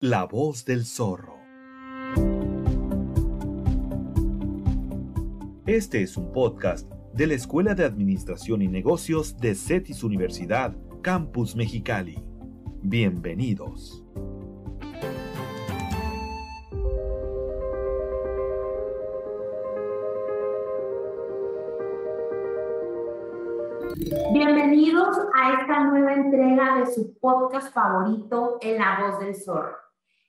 La voz del zorro. Este es un podcast de la Escuela de Administración y Negocios de CETIS Universidad, Campus Mexicali. Bienvenidos. Bienvenidos a esta nueva entrega de su podcast favorito, En la voz del zorro.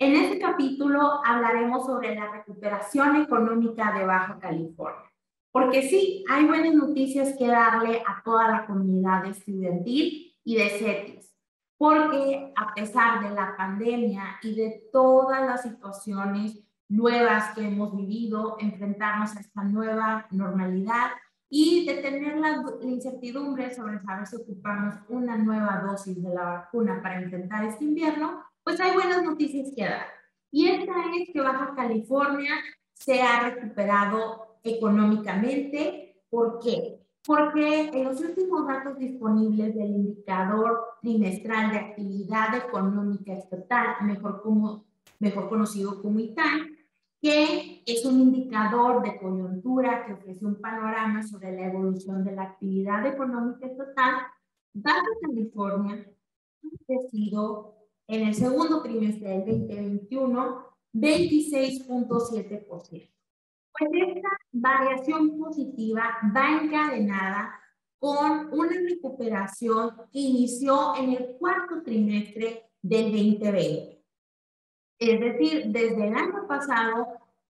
En este capítulo hablaremos sobre la recuperación económica de Baja California. Porque sí, hay buenas noticias que darle a toda la comunidad estudiantil y de CETIS. Porque a pesar de la pandemia y de todas las situaciones nuevas que hemos vivido, enfrentarnos a esta nueva normalidad, y de tener la, incertidumbre sobre saber si ocupamos una nueva dosis de la vacuna para enfrentar este invierno, pues hay buenas noticias que dar. Y esta es que Baja California se ha recuperado económicamente. ¿Por qué? Porque en los últimos datos disponibles del indicador trimestral de actividad económica estatal, mejor, como, mejor conocido como ITAN, que es un indicador de coyuntura que ofrece un panorama sobre la evolución de la actividad económica total, Baja California ha crecido en el segundo trimestre del 2021 26.7%. Pues esta variación positiva va encadenada con una recuperación que inició en el cuarto trimestre del 2020 es decir, desde el año pasado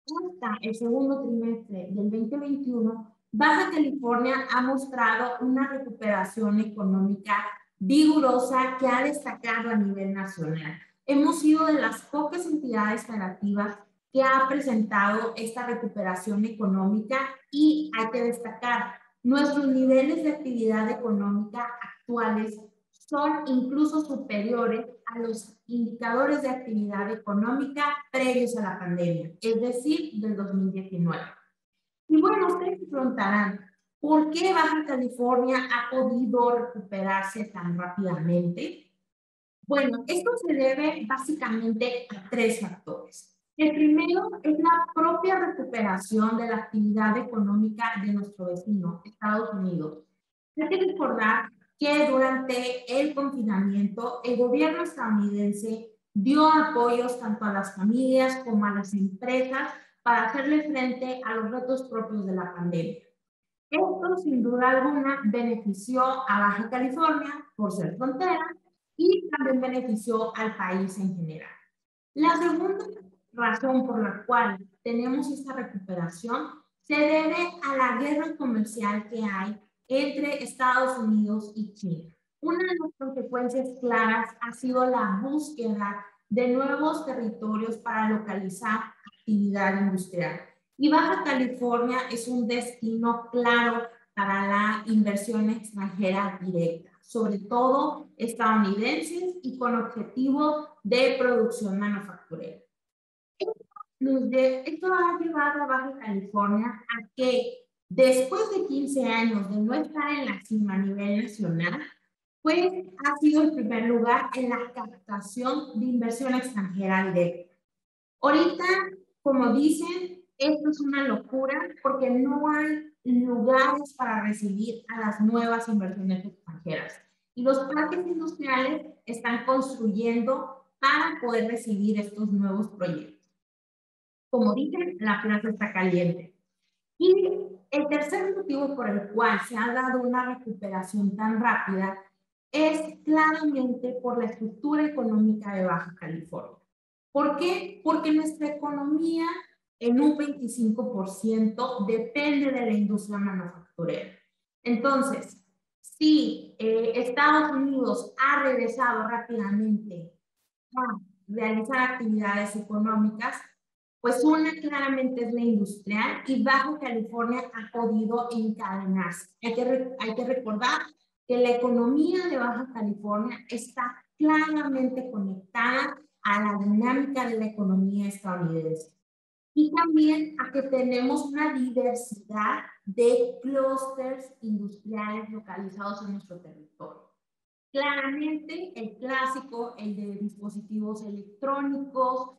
hasta el segundo trimestre del 2021, Baja California ha mostrado una recuperación económica vigorosa que ha destacado a nivel nacional. Hemos sido de las pocas entidades federativas que ha presentado esta recuperación económica y hay que destacar, nuestros niveles de actividad económica actuales son incluso superiores a los indicadores de actividad económica previos a la pandemia, es decir, del 2019. Y bueno, ustedes preguntarán, ¿por qué Baja California ha podido recuperarse tan rápidamente? Bueno, esto se debe básicamente a tres factores. El primero es la propia recuperación de la actividad económica de nuestro vecino, Estados Unidos. Hay que recordar que durante el confinamiento el gobierno estadounidense dio apoyos tanto a las familias como a las empresas para hacerle frente a los retos propios de la pandemia. Esto, sin duda alguna, benefició a Baja California por ser frontera y también benefició al país en general. La segunda razón por la cual tenemos esta recuperación se debe a la guerra comercial que hay entre Estados Unidos y China. Una de las consecuencias claras ha sido la búsqueda de nuevos territorios para localizar actividad industrial. Y Baja California es un destino claro para la inversión extranjera directa, sobre todo estadounidenses y con objetivo de producción manufacturera. Esto ha llevado a Baja California a que después de 15 años de no estar en la cima a nivel nacional, pues ha sido el primer lugar en la captación de inversión extranjera directa. Ahorita, como dicen, esto es una locura porque no hay lugares para recibir a las nuevas inversiones extranjeras. Y los parques industriales están construyendo para poder recibir estos nuevos proyectos. Como dicen, la plaza está caliente. Y el tercer motivo por el cual se ha dado una recuperación tan rápida es claramente por la estructura económica de Baja California. ¿Por qué? Porque nuestra economía en un 25% depende de la industria manufacturera. Entonces, si eh, Estados Unidos ha regresado rápidamente a realizar actividades económicas, pues una claramente es la industrial y Baja California ha podido encadenarse. Hay que, hay que recordar que la economía de Baja California está claramente conectada a la dinámica de la economía estadounidense. Y también a que tenemos una diversidad de clústeres industriales localizados en nuestro territorio. Claramente, el clásico, el de dispositivos electrónicos,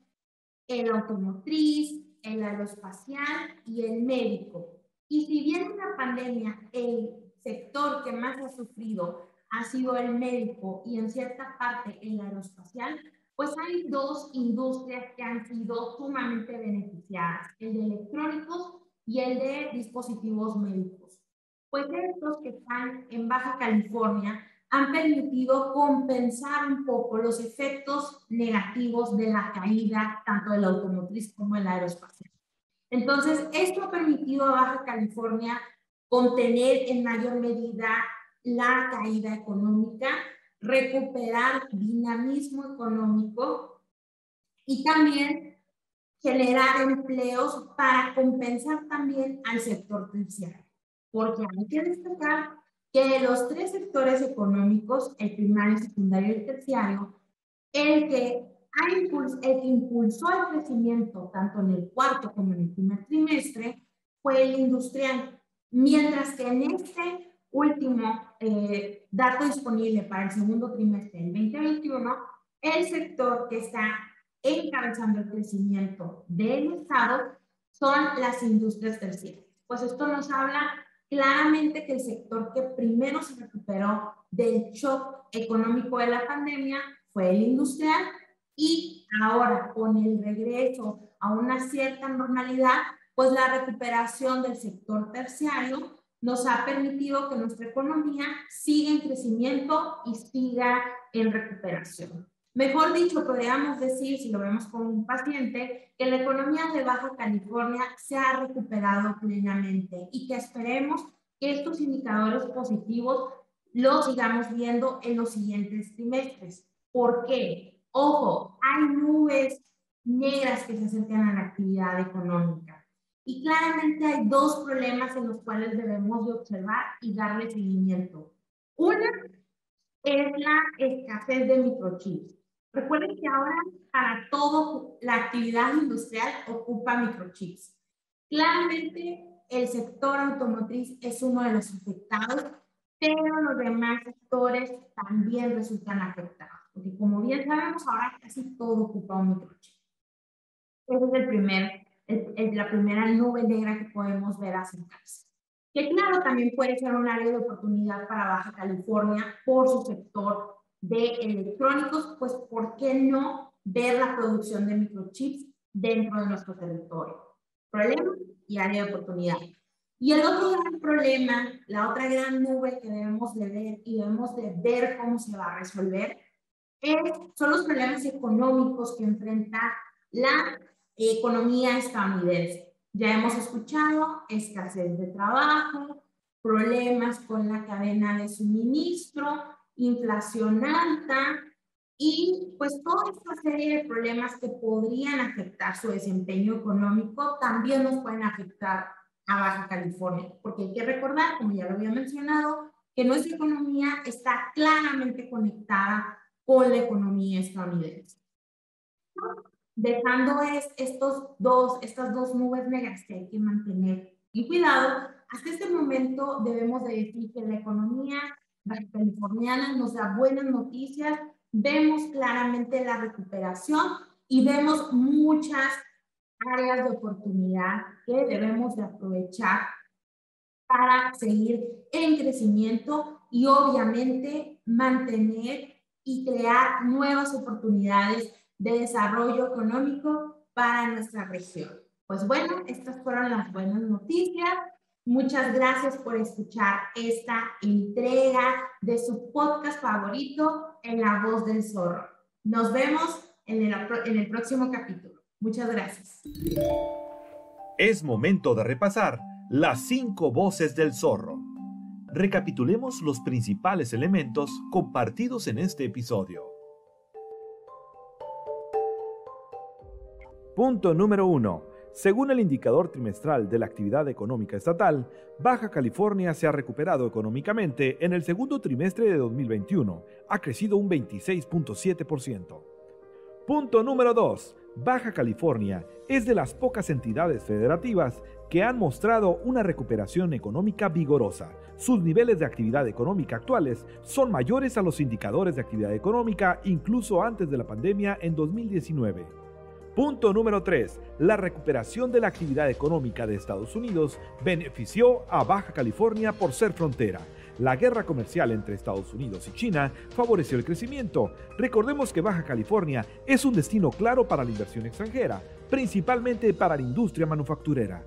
el automotriz, el aeroespacial y el médico. Y si bien en la pandemia el sector que más ha sufrido ha sido el médico y en cierta parte el aeroespacial, pues hay dos industrias que han sido sumamente beneficiadas, el de electrónicos y el de dispositivos médicos. Pues estos que están en Baja California han permitido compensar un poco los efectos negativos de la caída tanto del automotriz como del aeroespacial. Entonces, esto ha permitido a Baja California contener en mayor medida la caída económica, recuperar dinamismo económico y también generar empleos para compensar también al sector terciario. Porque hay que destacar que de los tres sectores económicos, el primario, el secundario y el terciario, el que, el que impulsó el crecimiento tanto en el cuarto como en el primer trimestre fue el industrial, mientras que en este último eh, dato disponible para el segundo trimestre del 2021, el sector que está encabezando el crecimiento del Estado son las industrias terciarias. Pues esto nos habla claramente que el sector que primero se recuperó del shock económico de la pandemia fue el industrial y ahora con el regreso a una cierta normalidad, pues la recuperación del sector terciario nos ha permitido que nuestra economía siga en crecimiento y siga en recuperación. Mejor dicho, podríamos decir, si lo vemos como un paciente, que la economía de Baja California se ha recuperado plenamente y que esperemos que estos indicadores positivos los sigamos viendo en los siguientes trimestres. ¿Por qué? Ojo, hay nubes negras que se acercan a la actividad económica. Y claramente hay dos problemas en los cuales debemos de observar y darle seguimiento. Una es la escasez de microchips. Recuerden que ahora para todo la actividad industrial ocupa microchips. Claramente el sector automotriz es uno de los afectados, pero los demás sectores también resultan afectados, porque como bien sabemos, ahora casi todo ocupa un microchip. Esa es el primer, la primera nube negra que podemos ver acercarse. Que claro, también puede ser un área de oportunidad para Baja California por su sector de electrónicos, pues ¿por qué no ver la producción de microchips dentro de nuestro territorio? Problema y área de oportunidad. Y el otro gran problema, la otra gran nube que debemos de ver y debemos de ver cómo se va a resolver, es, son los problemas económicos que enfrenta la economía estadounidense. Ya hemos escuchado escasez de trabajo, problemas con la cadena de suministro, inflación alta y pues toda esta serie de problemas que podrían afectar su desempeño económico también nos pueden afectar a Baja California, porque hay que recordar, como ya lo había mencionado, que nuestra economía está claramente conectada con la economía estadounidense. Dejando es, estos dos, estas dos nubes negras que hay que mantener y cuidado, hasta este momento debemos de decir que la economía californiana nos da buenas noticias, vemos claramente la recuperación y vemos muchas áreas de oportunidad que debemos de aprovechar para seguir en crecimiento y obviamente mantener y crear nuevas oportunidades de desarrollo económico para nuestra región. Pues bueno, estas fueron las buenas noticias. Muchas gracias por escuchar esta entrega de su podcast favorito en la voz del zorro. Nos vemos en el, en el próximo capítulo. Muchas gracias. Es momento de repasar las cinco voces del zorro. Recapitulemos los principales elementos compartidos en este episodio. Punto número 1 según el indicador trimestral de la actividad económica estatal, Baja California se ha recuperado económicamente en el segundo trimestre de 2021, ha crecido un 26.7%. Punto número 2. Baja California es de las pocas entidades federativas que han mostrado una recuperación económica vigorosa. Sus niveles de actividad económica actuales son mayores a los indicadores de actividad económica incluso antes de la pandemia en 2019. Punto número 3. La recuperación de la actividad económica de Estados Unidos benefició a Baja California por ser frontera. La guerra comercial entre Estados Unidos y China favoreció el crecimiento. Recordemos que Baja California es un destino claro para la inversión extranjera, principalmente para la industria manufacturera.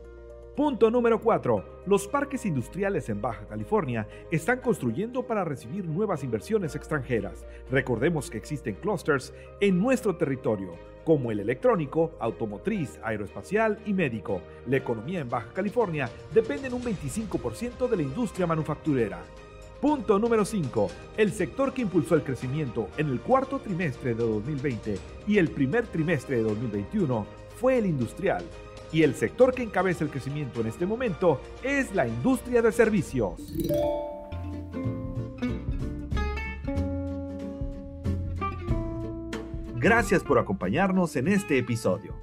Punto número 4. Los parques industriales en Baja California están construyendo para recibir nuevas inversiones extranjeras. Recordemos que existen clusters en nuestro territorio, como el electrónico, automotriz, aeroespacial y médico. La economía en Baja California depende en un 25% de la industria manufacturera. Punto número 5. El sector que impulsó el crecimiento en el cuarto trimestre de 2020 y el primer trimestre de 2021 fue el industrial y el sector que encabeza el crecimiento en este momento es la industria de servicios. Gracias por acompañarnos en este episodio.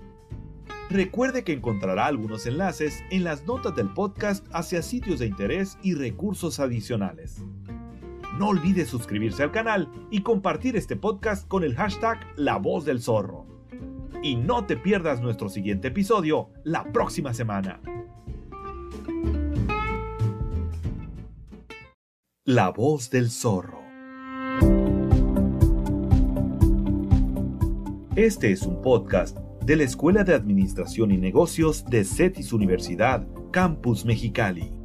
Recuerde que encontrará algunos enlaces en las notas del podcast hacia sitios de interés y recursos adicionales. No olvide suscribirse al canal y compartir este podcast con el hashtag La Voz del Zorro y no te pierdas nuestro siguiente episodio la próxima semana. La voz del zorro. Este es un podcast de la Escuela de Administración y Negocios de CETIS Universidad, Campus Mexicali.